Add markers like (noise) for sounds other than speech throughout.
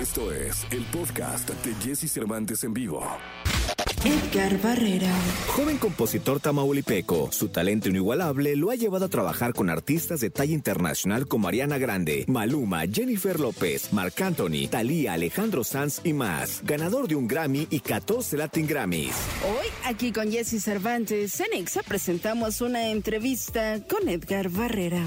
Esto es el podcast de Jesse Cervantes en vivo. Edgar Barrera. Joven compositor tamaulipeco, su talento inigualable lo ha llevado a trabajar con artistas de talla internacional como Ariana Grande, Maluma, Jennifer López, Marc Anthony, Thalía, Alejandro Sanz y más. Ganador de un Grammy y 14 Latin Grammys. Hoy, aquí con Jesse Cervantes, en Exa presentamos una entrevista con Edgar Barrera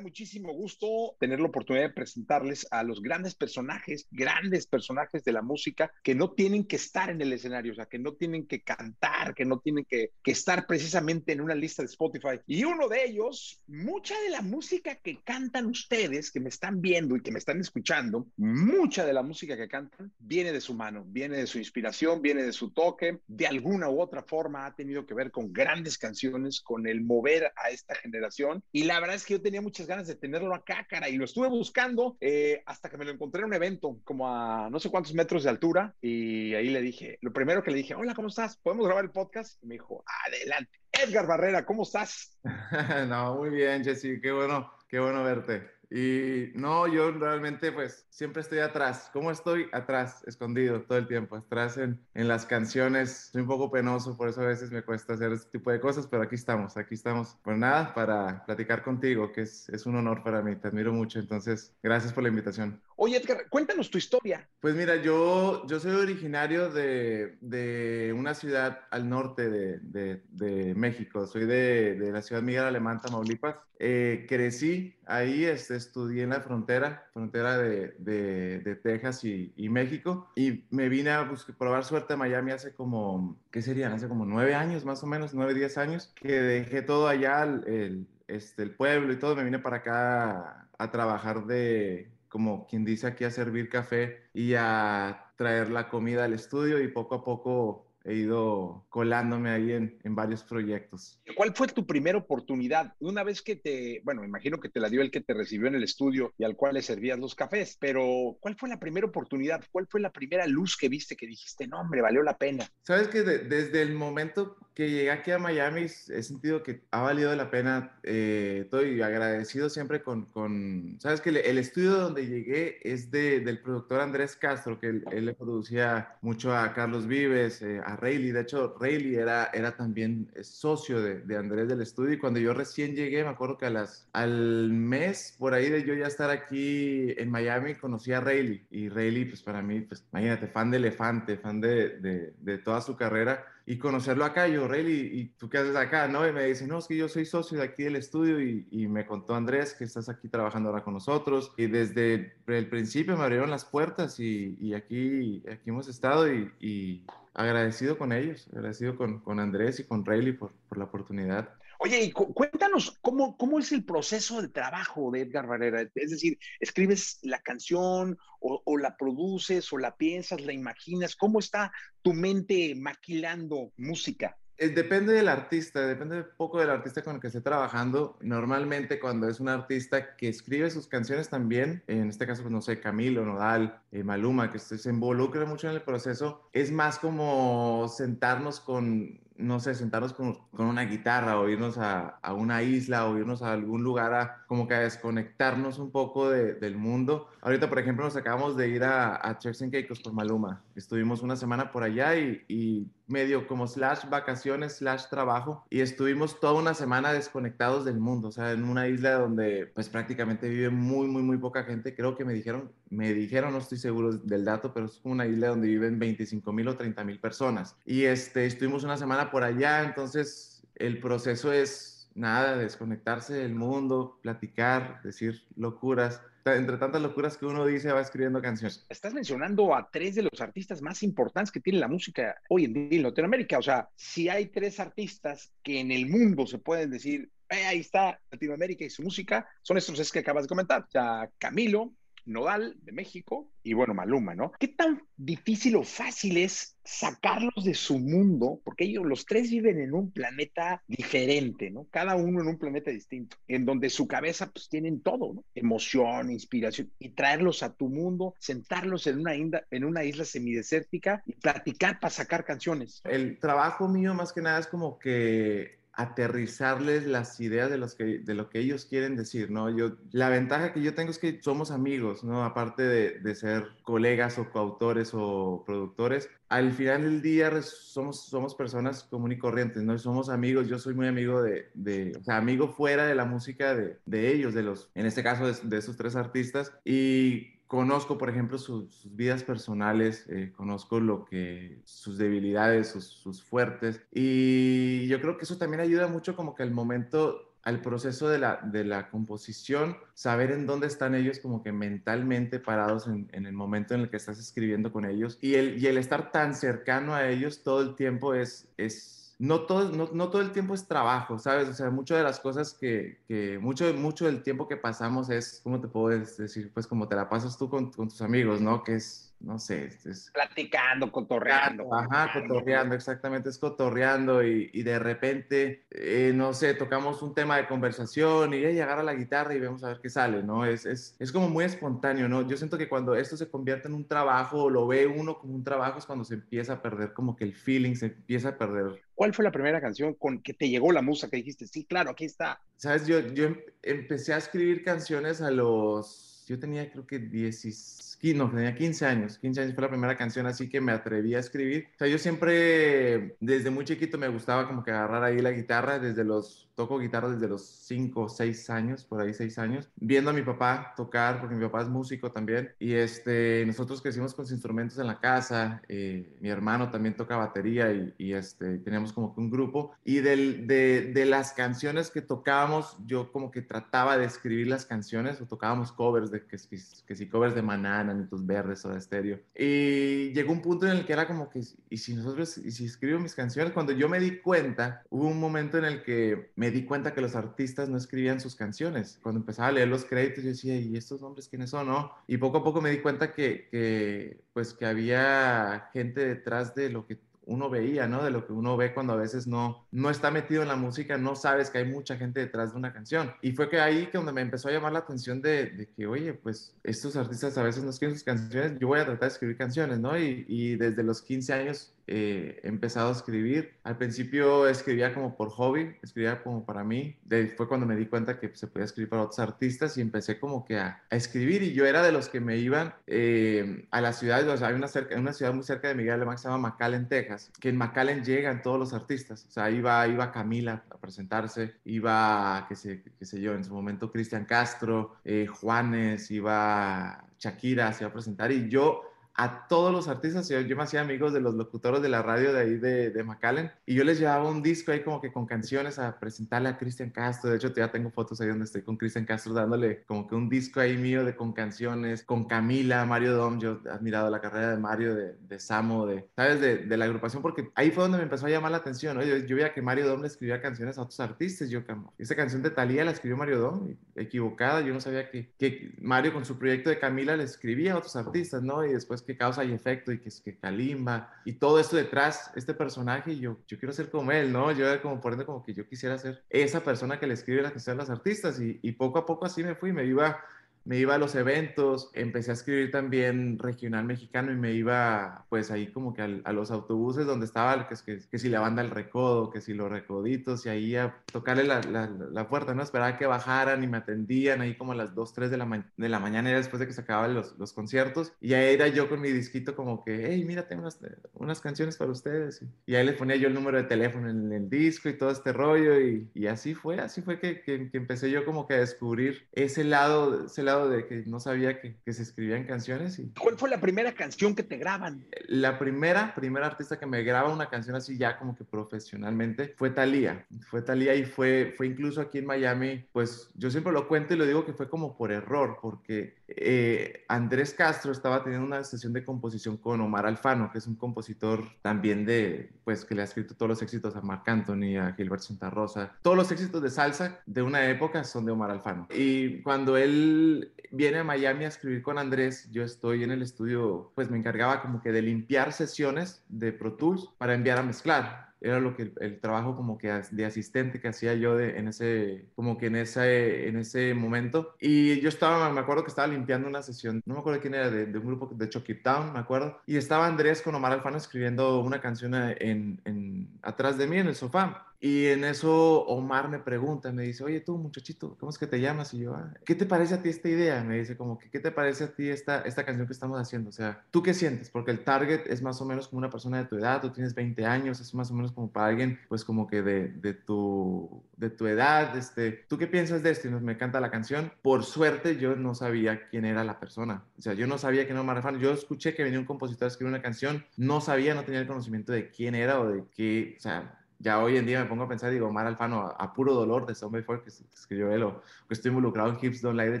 muchísimo gusto tener la oportunidad de presentarles a los grandes personajes, grandes personajes de la música que no tienen que estar en el escenario, o sea, que no tienen que cantar, que no tienen que, que estar precisamente en una lista de Spotify. Y uno de ellos, mucha de la música que cantan ustedes, que me están viendo y que me están escuchando, mucha de la música que cantan viene de su mano, viene de su inspiración, viene de su toque, de alguna u otra forma ha tenido que ver con grandes canciones, con el mover a esta generación. Y la verdad es que yo tenía muchas ganas de tenerlo acá, cara, y lo estuve buscando eh, hasta que me lo encontré en un evento, como a no sé cuántos metros de altura, y ahí le dije, lo primero que le dije, hola, ¿cómo estás? ¿Podemos grabar el podcast? Y me dijo, adelante. Edgar Barrera, ¿cómo estás? (laughs) no, muy bien, Jesse, qué bueno, qué bueno verte. Y no, yo realmente pues siempre estoy atrás. ¿Cómo estoy? Atrás, escondido todo el tiempo, atrás en, en, las canciones. Soy un poco penoso, por eso a veces me cuesta hacer este tipo de cosas, pero aquí estamos, aquí estamos. Pues nada, para platicar contigo, que es, es un honor para mí, te admiro mucho, entonces gracias por la invitación. Oye, Edgar, cuéntanos tu historia. Pues mira, yo, yo soy originario de, de una ciudad al norte de, de, de México, soy de, de, la ciudad Miguel Alemán, Tamaulipas. Eh, crecí ahí, este, estudié en la frontera, frontera de, de Texas y, y, México, y me vine a buscar, probar suerte a Miami hace como, ¿qué serían? Hace como nueve años, más o menos, nueve, diez años, que dejé todo allá, el, este, el pueblo y todo, me vine para acá a trabajar de como quien dice aquí, a servir café y a traer la comida al estudio y poco a poco he ido colándome ahí en, en, varios proyectos. ¿Cuál fue tu primera oportunidad? Una vez que te, bueno, imagino que te la dio el que te recibió en el estudio y al cual le servías los cafés, pero ¿cuál fue la primera oportunidad? ¿Cuál fue la primera luz que viste que dijiste, no, hombre, valió la pena? Sabes que de, desde el momento que llegué aquí a Miami he sentido que ha valido la pena. Eh, estoy agradecido siempre con, con sabes que el, el, estudio donde llegué es de, del productor Andrés Castro, que él, él le producía mucho a Carlos Vives, eh, a Rayleigh. De hecho, Rayleigh era, era también socio de, de, Andrés del estudio. Y cuando yo recién llegué, me acuerdo que a las, al mes por ahí de yo ya estar aquí en Miami, conocí a Rayleigh. Y Rayleigh, pues para mí, pues imagínate, fan de Elefante, fan de, de, de toda su carrera y conocerlo acá. Yo, Rayleigh, ¿y tú qué haces acá? ¿No? Y me dice, no, es que yo soy socio de aquí del estudio y, y, me contó Andrés que estás aquí trabajando ahora con nosotros. Y desde el principio me abrieron las puertas y, y aquí, aquí hemos estado y, y, agradecido con ellos, agradecido con, con Andrés y con Rayleigh por, por la oportunidad. Oye, y cuéntanos cómo, cómo es el proceso de trabajo de Edgar Barrera. Es decir, ¿escribes la canción o, o, la produces o la piensas, la imaginas? ¿Cómo está tu mente maquilando música? Depende del artista, depende un poco del artista con el que esté trabajando. Normalmente cuando es un artista que escribe sus canciones también, en este caso, pues no sé, Camilo, Nodal, eh, Maluma, que se involucra mucho en el proceso, es más como sentarnos con, no sé, sentarnos con, con una guitarra o irnos a, a, una isla o irnos a algún lugar a como que a desconectarnos un poco de, del mundo. Ahorita, por ejemplo, nos acabamos de ir a, a Turks and Caicos por Maluma. Estuvimos una semana por allá y, y medio como slash vacaciones, slash trabajo y estuvimos toda una semana desconectados del mundo, o sea, en una isla donde pues prácticamente vive muy, muy, muy poca gente. Creo que me dijeron, me dijeron, no estoy seguro del dato, pero es una isla donde viven 25 mil o 30 mil personas. Y este, estuvimos una semana por allá, entonces el proceso es nada, desconectarse del mundo, platicar, decir locuras. Entre tantas locuras que uno dice, va escribiendo canciones. Estás mencionando a tres de los artistas más importantes que tiene la música hoy en día en Latinoamérica. O sea, si hay tres artistas que en el mundo se pueden decir, eh, ahí está Latinoamérica y su música, son estos es que acabas de comentar. O Camilo, Nodal de México y bueno, Maluma, ¿no? ¿Qué tan difícil o fácil es sacarlos de su mundo? Porque ellos, los tres viven en un planeta diferente, ¿no? Cada uno en un planeta distinto, en donde su cabeza pues tienen todo, ¿no? Emoción, inspiración, y traerlos a tu mundo, sentarlos en una, en una isla semidesértica y platicar para sacar canciones. El trabajo mío más que nada es como que aterrizarles las ideas de, los que, de lo que ellos quieren decir, ¿no? Yo, la ventaja que yo tengo es que somos amigos, ¿no? Aparte de, de ser colegas o coautores o productores, al final del día somos, somos personas comunes y corrientes, ¿no? Somos amigos, yo soy muy amigo de, de o sea, amigo fuera de la música de, de ellos, de los, en este caso de, de esos tres artistas, y conozco, por ejemplo, sus vidas personales, eh, conozco lo que, sus debilidades, sus, sus, fuertes, y yo creo que eso también ayuda mucho como que al momento, al proceso de la, de la composición, saber en dónde están ellos como que mentalmente parados en, en, el momento en el que estás escribiendo con ellos, y el, y el estar tan cercano a ellos todo el tiempo es... es no todo, no, no, todo el tiempo es trabajo, ¿sabes? O sea, muchas de las cosas que, que, mucho, mucho del tiempo que pasamos es, ¿cómo te puedo decir? Pues como te la pasas tú con, con tus amigos, ¿no? Que es, no sé. Es, Platicando, cotorreando. Ajá, cotorreando, exactamente, es cotorreando y, y de repente, eh, no sé, tocamos un tema de conversación y ya agarra la guitarra y vemos a ver qué sale, ¿no? Es, es, es como muy espontáneo, ¿no? Yo siento que cuando esto se convierte en un trabajo o lo ve uno como un trabajo es cuando se empieza a perder como que el feeling, se empieza a perder. ¿Cuál fue la primera canción con que te llegó la musa que dijiste, sí, claro, aquí está? Sabes, yo, yo empecé a escribir canciones a los, yo tenía creo que 16 no, tenía 15 años, 15 años fue la primera canción así que me atreví a escribir. O sea, yo siempre, desde muy chiquito me gustaba como que agarrar ahí la guitarra, desde los toco guitarra desde los 5 o 6 años, por ahí 6 años, viendo a mi papá tocar, porque mi papá es músico también, y este, nosotros crecimos con instrumentos en la casa, eh, mi hermano también toca batería y, y, este, teníamos como que un grupo, y del, de, de, las canciones que tocábamos, yo como que trataba de escribir las canciones, o tocábamos covers, de que, que, que si covers de Manana, Nitos Verdes o de Estéreo, y llegó un punto en el que era como que, y si nosotros, y si escribo mis canciones, cuando yo me di cuenta, hubo un momento en el que me di cuenta que los artistas no escribían sus canciones. Cuando empezaba a leer los créditos, yo decía, ¿y estos hombres quiénes son? No? Y poco a poco me di cuenta que, que, pues, que había gente detrás de lo que uno veía, ¿no? De lo que uno ve cuando a veces no, no está metido en la música, no sabes que hay mucha gente detrás de una canción. Y fue que ahí que donde me empezó a llamar la atención de, de que, oye, pues estos artistas a veces no escriben sus canciones, yo voy a tratar de escribir canciones, ¿no? Y, y desde los 15 años eh, he empezado a escribir. Al principio escribía como por hobby, escribía como para mí. De, fue cuando me di cuenta que se podía escribir para otros artistas y empecé como que a, a escribir. Y yo era de los que me iban eh, a la ciudad, o sea, hay una, cerca, una ciudad muy cerca de Miguel Alemán que se llama McAllen, Texas, que en McAllen llegan todos los artistas. O sea, iba, iba Camila a presentarse, iba, qué sé, qué sé yo, en su momento Cristian Castro, eh, Juanes, iba Shakira, se iba a presentar y yo a todos los artistas. Yo, yo, me hacía amigos de los locutores de la radio de ahí de, de McAllen y yo les llevaba un disco ahí como que con canciones a presentarle a Cristian Castro. De hecho, ya tengo fotos ahí donde estoy con Cristian Castro dándole como que un disco ahí mío de con canciones, con Camila, Mario Dom. Yo he admirado la carrera de Mario, de, de Samo, de, ¿sabes? De, de, la agrupación, porque ahí fue donde me empezó a llamar la atención. ¿no? Yo, yo, veía que Mario Dom le escribía canciones a otros artistas. Yo, esa canción de Talía la escribió Mario Dom, equivocada. Yo no sabía que, que Mario con su proyecto de Camila le escribía a otros artistas, ¿no? Y después que causa y efecto y que es que Kalimba y todo esto detrás, este personaje, yo, yo quiero ser como él, ¿no? Yo era como por ende como que yo quisiera ser esa persona que le escribe las canciones a los artistas y, y poco a poco así me fui, me iba me iba a los eventos, empecé a escribir también regional mexicano y me iba pues ahí como que a, a los autobuses donde estaba, que, que, que, si la banda El Recodo, que si los Recoditos y ahí a tocarle la, la, la, puerta, ¿no? Esperaba que bajaran y me atendían ahí como a las 2, 3 de la, de la mañana, después de que se acababan los, los conciertos y ahí era yo con mi disquito como que, hey, mira, tengo unas, unas canciones para ustedes y, y, ahí les ponía yo el número de teléfono en el disco y todo este rollo y, y así fue, así fue que, que, que empecé yo como que a descubrir ese lado, ese lado de que no sabía que, que, se escribían canciones. Y... ¿Cuál fue la primera canción que te graban? La primera, primera artista que me graba una canción así ya como que profesionalmente fue Thalía. Fue Thalía y fue, fue incluso aquí en Miami, pues yo siempre lo cuento y lo digo que fue como por error, porque eh, Andrés Castro estaba teniendo una sesión de composición con Omar Alfano, que es un compositor también de, pues que le ha escrito todos los éxitos a Marc Anthony, a Gilberto Santa Rosa. Todos los éxitos de salsa de una época son de Omar Alfano. Y cuando él viene a Miami a escribir con Andrés, yo estoy en el estudio, pues me encargaba como que de limpiar sesiones de Pro Tools para enviar a mezclar. Era lo que el, trabajo como que de asistente que hacía yo de, en ese, como que en ese, en ese momento. Y yo estaba, me acuerdo que estaba limpiando una sesión, no me acuerdo quién era, de, un grupo de Chucky Town, me acuerdo. Y estaba Andrés con Omar Alfano escribiendo una canción en, en, atrás de mí en el sofá. Y en eso Omar me pregunta, me dice, oye tú muchachito, ¿cómo es que te llamas? Y yo, ah, ¿qué te parece a ti esta idea? Me dice como, ¿qué te parece a ti esta, esta canción que estamos haciendo? O sea, ¿tú qué sientes? Porque el target es más o menos como una persona de tu edad, tú tienes 20 años, es más o menos como para alguien, pues como que de, de tu, de tu edad, este, ¿tú qué piensas de esto? Y nos me encanta la canción. Por suerte yo no sabía quién era la persona. O sea, yo no sabía que no Omar. Yo escuché que venía un compositor a escribir una canción, no sabía, no tenía el conocimiento de quién era o de qué, o sea, ya hoy en día me pongo a pensar, digo, Omar Alfano, a, puro dolor de Zombie Fue que escribió él, o que estoy involucrado en Hips Don't Lie de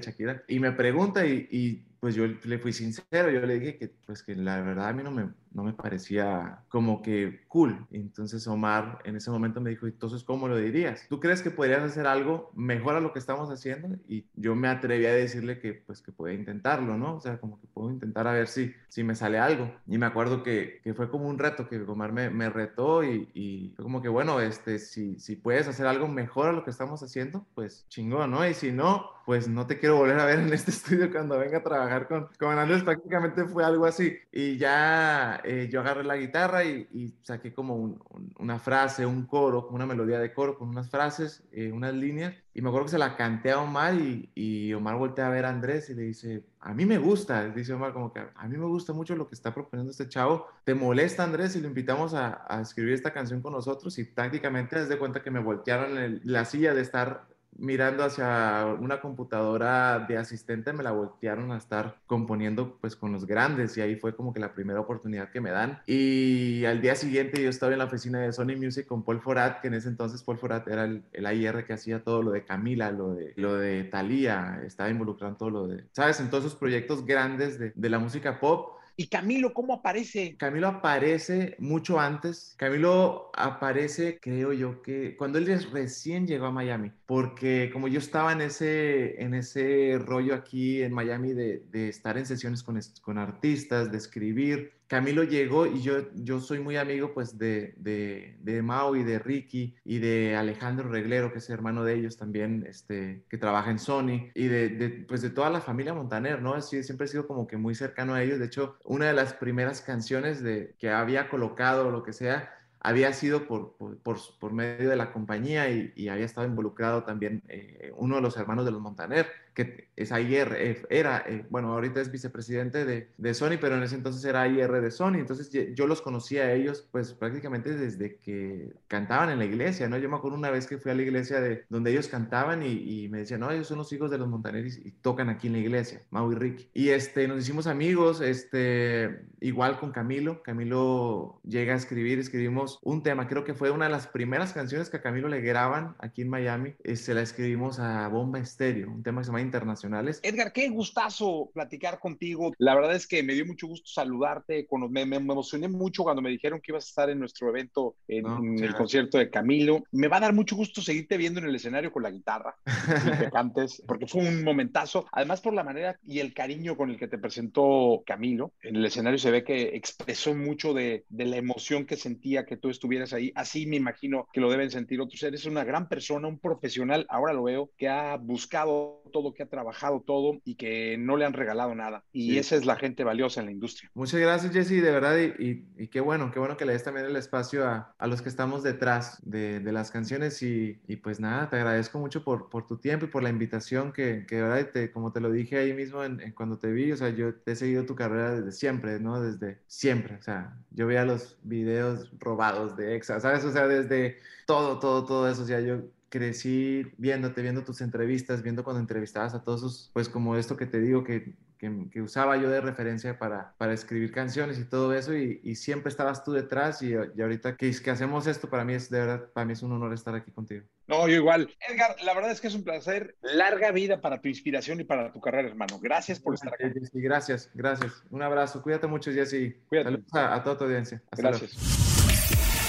Shakira, y me pregunta y pues yo le fui sincero, yo le dije que pues que la verdad a mí no me, no me parecía como que cool. Entonces Omar en ese momento me dijo, entonces, ¿cómo lo dirías? ¿Tú crees que podrías hacer algo mejor a lo que estamos haciendo? Y yo me atreví a decirle que pues que podía intentarlo, ¿no? O sea, como que puedo intentar a ver si, si me sale algo. Y me acuerdo que, que fue como un reto, que Omar me, me retó y, y, fue como que, bueno, este, si, si puedes hacer algo mejor a lo que estamos haciendo, pues chingón, ¿no? Y si no, pues no te quiero volver a ver en este (laughs) estudio cuando venga a trabajar con, con Andrés. Prácticamente fue algo así. Y ya eh, yo agarré la guitarra y, saqué como una frase, un coro, una melodía de coro con unas frases, eh, unas líneas. Y me acuerdo que se la canté a Omar y, y, Omar voltea a ver a Andrés y le dice, a mí me gusta, dice Omar como que a mí me gusta mucho lo que está proponiendo este chavo. ¿Te molesta Andrés si lo invitamos a, escribir esta canción con nosotros? Y prácticamente desde cuenta que me voltearon la silla de estar mirando hacia una computadora de asistente, me la voltearon a estar componiendo pues con los grandes y ahí fue como que la primera oportunidad que me dan. Y al día siguiente yo estaba en la oficina de Sony Music con Paul Forat, que en ese entonces Paul Forat era el, el AIR que hacía todo lo de Camila, lo de, lo de Thalía, estaba involucrado todo lo de, ¿sabes? En todos esos proyectos grandes de, de la música pop ¿Y Camilo cómo aparece? Camilo aparece mucho antes. Camilo aparece, creo yo, que cuando él recién llegó a Miami, porque como yo estaba en ese, en ese rollo aquí en Miami de, de estar en sesiones con, con artistas, de escribir, Camilo llegó y yo, yo soy muy amigo pues de, de, Mao y de Ricky y de Alejandro Reglero, que es hermano de ellos también, este, que trabaja en Sony, y de, de, pues de toda la familia Montaner, ¿no? Así, siempre he sido como que muy cercano a ellos. De hecho, una de las primeras canciones de, que había colocado o lo que sea, había sido por, por, por, medio de la compañía y, y había estado involucrado también eh, uno de los hermanos de los Montaner que es ayer, eh, era, eh, bueno, ahorita es vicepresidente de, de, Sony, pero en ese entonces era IR de Sony, entonces yo los conocí a ellos pues prácticamente desde que cantaban en la iglesia, ¿no? Yo me acuerdo una vez que fui a la iglesia de donde ellos cantaban y, me decían, no, ellos son los hijos de los Montaneris y tocan aquí en la iglesia, Mau y Ricky. Y este, nos hicimos amigos, este, igual con Camilo, Camilo llega a escribir, escribimos un tema, creo que fue una de las primeras canciones que a Camilo le graban aquí en Miami, eh, se la escribimos a Bomba Estéreo, un tema que se llama internacionales. Edgar, qué gustazo platicar contigo. La verdad es que me dio mucho gusto saludarte. Me, me, emocioné mucho cuando me dijeron que ibas a estar en nuestro evento, en, el concierto de Camilo. Me va a dar mucho gusto seguirte viendo en el escenario con la guitarra, (laughs) cantes, porque fue un momentazo. Además, por la manera y el cariño con el que te presentó Camilo, en el escenario se ve que expresó mucho de, de la emoción que sentía que tú estuvieras ahí. Así me imagino que lo deben sentir otros. Eres una gran persona, un profesional, ahora lo veo, que ha buscado todo que ha trabajado todo y que no le han regalado nada. Y esa es la gente valiosa en la industria. Muchas gracias, Jesse, de verdad. Y, y, qué bueno, qué bueno que le des también el espacio a, a los que estamos detrás de, de las canciones. Y, y, pues nada, te agradezco mucho por, por, tu tiempo y por la invitación que, que de verdad, te, como te lo dije ahí mismo en, cuando te vi, o sea, yo he seguido tu carrera desde siempre, ¿no? Desde siempre. O sea, yo veía los videos robados de EXA, ¿sabes? O sea, desde todo, todo, todo eso. O sea, yo crecí viéndote, viendo tus entrevistas, viendo cuando entrevistabas a todos esos, pues como esto que te digo, que, que, usaba yo de referencia para, para escribir canciones y todo eso, y, y siempre estabas tú detrás, y, y ahorita que, que, hacemos esto, para mí es de verdad, para mí es un honor estar aquí contigo. No, yo igual. Edgar, la verdad es que es un placer. Larga vida para tu inspiración y para tu carrera, hermano. Gracias por estar aquí. gracias, gracias. Un abrazo. Cuídate mucho, Jesse. Cuídate. Saludos a, a toda tu audiencia. Hasta gracias. Luego.